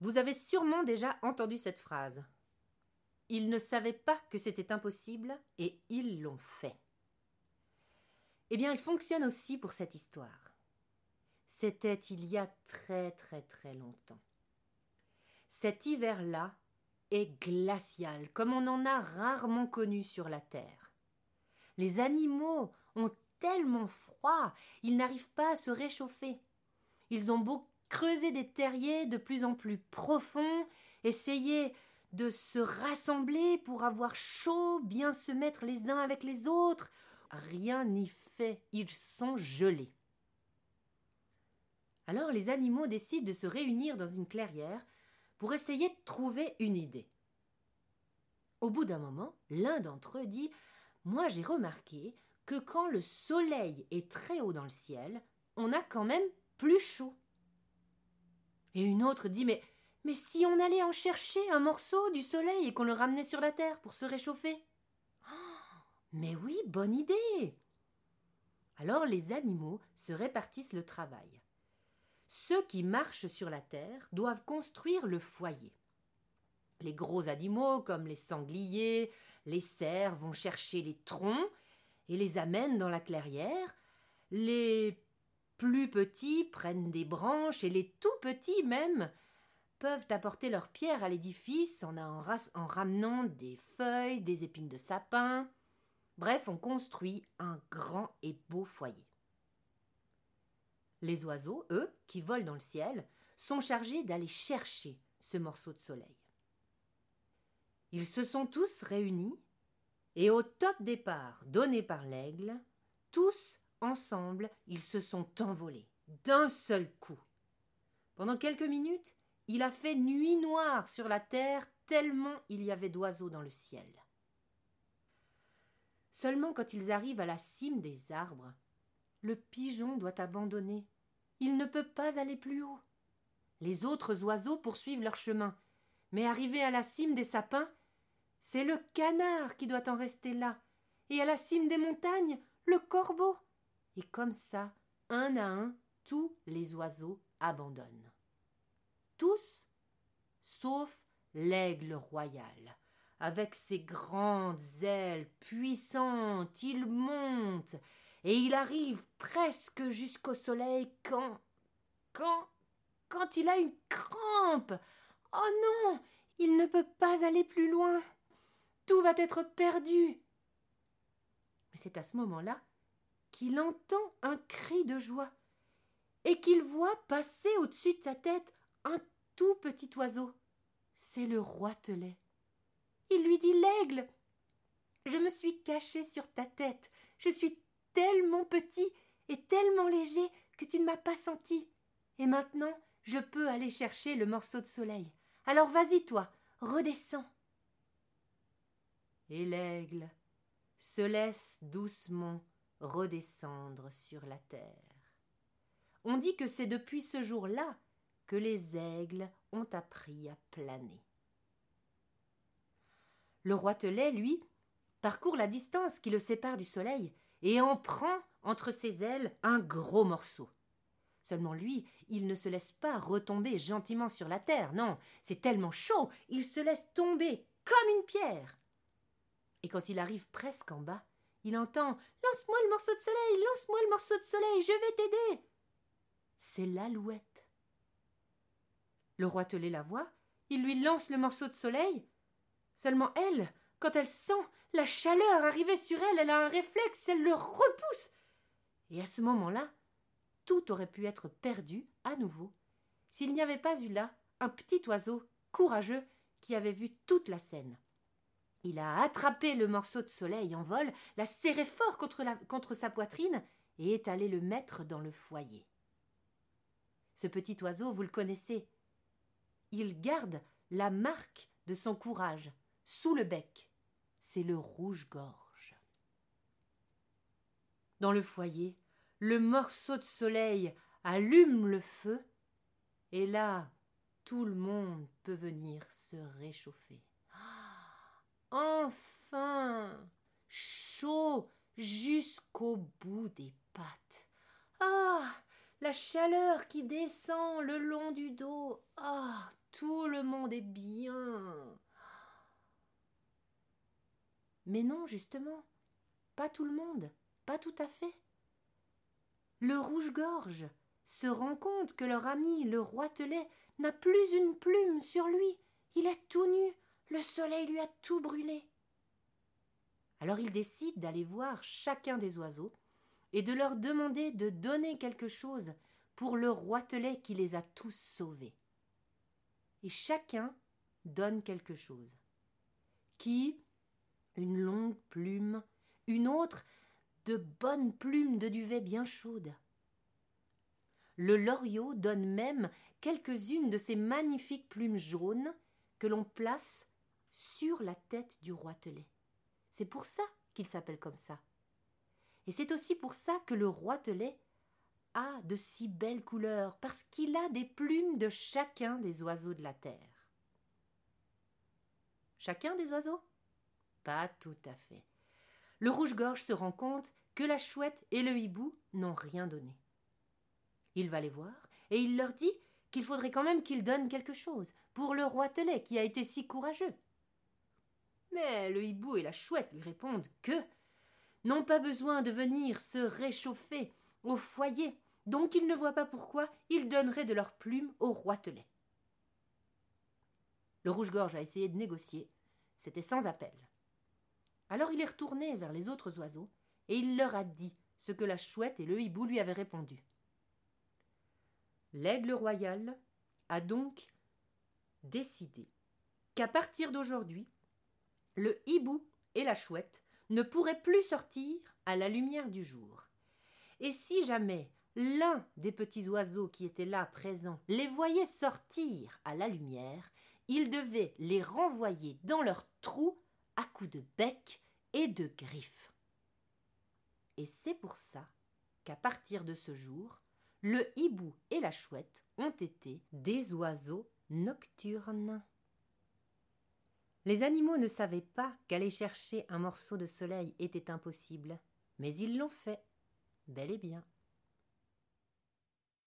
Vous avez sûrement déjà entendu cette phrase. Ils ne savaient pas que c'était impossible et ils l'ont fait. Eh bien, elle fonctionne aussi pour cette histoire. C'était il y a très très très longtemps. Cet hiver-là est glacial, comme on en a rarement connu sur la Terre. Les animaux ont tellement froid, ils n'arrivent pas à se réchauffer. Ils ont beau creuser des terriers de plus en plus profonds, essayer de se rassembler pour avoir chaud, bien se mettre les uns avec les autres. Rien n'y fait, ils sont gelés. Alors les animaux décident de se réunir dans une clairière pour essayer de trouver une idée. Au bout d'un moment, l'un d'entre eux dit Moi j'ai remarqué que quand le soleil est très haut dans le ciel, on a quand même plus chaud. Et une autre dit Mais si on allait en chercher un morceau du soleil et qu'on le ramenait sur la terre pour se réchauffer? Oh, Mais oui, bonne idée Alors les animaux se répartissent le travail. Ceux qui marchent sur la terre doivent construire le foyer. Les gros animaux, comme les sangliers, les cerfs, vont chercher les troncs et les amènent dans la clairière. Les plus petits prennent des branches et les tout petits même peuvent apporter leur pierre à l'édifice en, en, ramenant des feuilles, des épines de sapin. Bref, on construit un grand et beau foyer. Les oiseaux, eux, qui volent dans le ciel, sont chargés d'aller chercher ce morceau de soleil. Ils se sont tous réunis, et au top départ donné par l'aigle, tous ensemble, ils se sont envolés, d'un seul coup. Pendant quelques minutes, il a fait nuit noire sur la terre tellement il y avait d'oiseaux dans le ciel. Seulement quand ils arrivent à la cime des arbres, le pigeon doit abandonner. Il ne peut pas aller plus haut. Les autres oiseaux poursuivent leur chemin, mais arrivé à la cime des sapins, c'est le canard qui doit en rester là, et à la cime des montagnes, le corbeau. Et comme ça, un à un, tous les oiseaux abandonnent tous, sauf l'aigle royal. Avec ses grandes ailes puissantes, il monte, et il arrive presque jusqu'au soleil quand. quand. quand il a une crampe. Oh non. Il ne peut pas aller plus loin. Tout va être perdu. Mais c'est à ce moment-là qu'il entend un cri de joie et qu'il voit passer au-dessus de sa tête un tout petit oiseau. C'est le roitelet. Il lui dit L'aigle Je me suis caché sur ta tête. Je suis tellement petit et tellement léger que tu ne m'as pas senti. Et maintenant, je peux aller chercher le morceau de soleil. Alors vas-y, toi, redescends. Et l'aigle se laisse doucement redescendre sur la terre. On dit que c'est depuis ce jour-là que les aigles ont appris à planer. Le roitelet, lui, parcourt la distance qui le sépare du soleil et en prend entre ses ailes un gros morceau. Seulement lui, il ne se laisse pas retomber gentiment sur la terre, non, c'est tellement chaud, il se laisse tomber comme une pierre. Et quand il arrive presque en bas, il entend Lance-moi le morceau de soleil, lance-moi le morceau de soleil, je vais t'aider. C'est l'alouette. Le roitelet la voit, il lui lance le morceau de soleil. Seulement elle, quand elle sent la chaleur arriver sur elle, elle a un réflexe, elle le repousse. Et à ce moment-là, tout aurait pu être perdu à nouveau s'il n'y avait pas eu là un petit oiseau courageux qui avait vu toute la scène. Il a attrapé le morceau de soleil en vol, l'a serré fort contre, sa poitrine et est allé le mettre dans le foyer. Ce petit oiseau, vous le connaissez, il garde la marque de son courage sous le bec. C'est le rouge-gorge. Dans le foyer, le morceau de soleil allume le feu, et là, tout le monde peut venir se réchauffer. Enfin Chaud jusqu'au bout des pattes. Ah la chaleur qui descend le long du dos. Ah, tout le monde est bien. Mais non, justement, pas tout le monde, pas tout à fait. Le rouge-gorge se rend compte que leur ami le roitelet n'a plus une plume sur lui. Il est tout nu, le soleil lui a tout brûlé. Alors il décide d'aller voir chacun des oiseaux et de leur demander de donner quelque chose pour le roitelet qui les a tous sauvés. Et chacun donne quelque chose. Qui? Une longue plume, une autre de bonnes plumes de duvet bien chaudes. Le loriot donne même quelques-unes de ces magnifiques plumes jaunes que l'on place sur la tête du roitelet. C'est pour ça qu'il s'appelle comme ça. Et c'est aussi pour ça que le roitelet a de si belles couleurs, parce qu'il a des plumes de chacun des oiseaux de la terre. Chacun des oiseaux? Pas tout à fait. Le rouge-gorge se rend compte que la chouette et le hibou n'ont rien donné. Il va les voir et il leur dit qu'il faudrait quand même qu'ils donnent quelque chose pour le roitelet qui a été si courageux. Mais le hibou et la chouette lui répondent que n'ont pas besoin de venir se réchauffer au foyer, donc ils ne voient pas pourquoi ils donneraient de leurs plumes au roitelet. Le rouge-gorge a essayé de négocier, c'était sans appel. Alors il est retourné vers les autres oiseaux, et il leur a dit ce que la chouette et le hibou lui avaient répondu. L'aigle royal a donc décidé qu'à partir d'aujourd'hui, le hibou et la chouette ne pourraient plus sortir à la lumière du jour. Et si jamais l'un des petits oiseaux qui étaient là présents les voyait sortir à la lumière, il devait les renvoyer dans leur trou à coups de bec et de griffes. Et c'est pour ça qu'à partir de ce jour, le hibou et la chouette ont été des oiseaux nocturnes. Les animaux ne savaient pas qu'aller chercher un morceau de soleil était impossible, mais ils l'ont fait, bel et bien.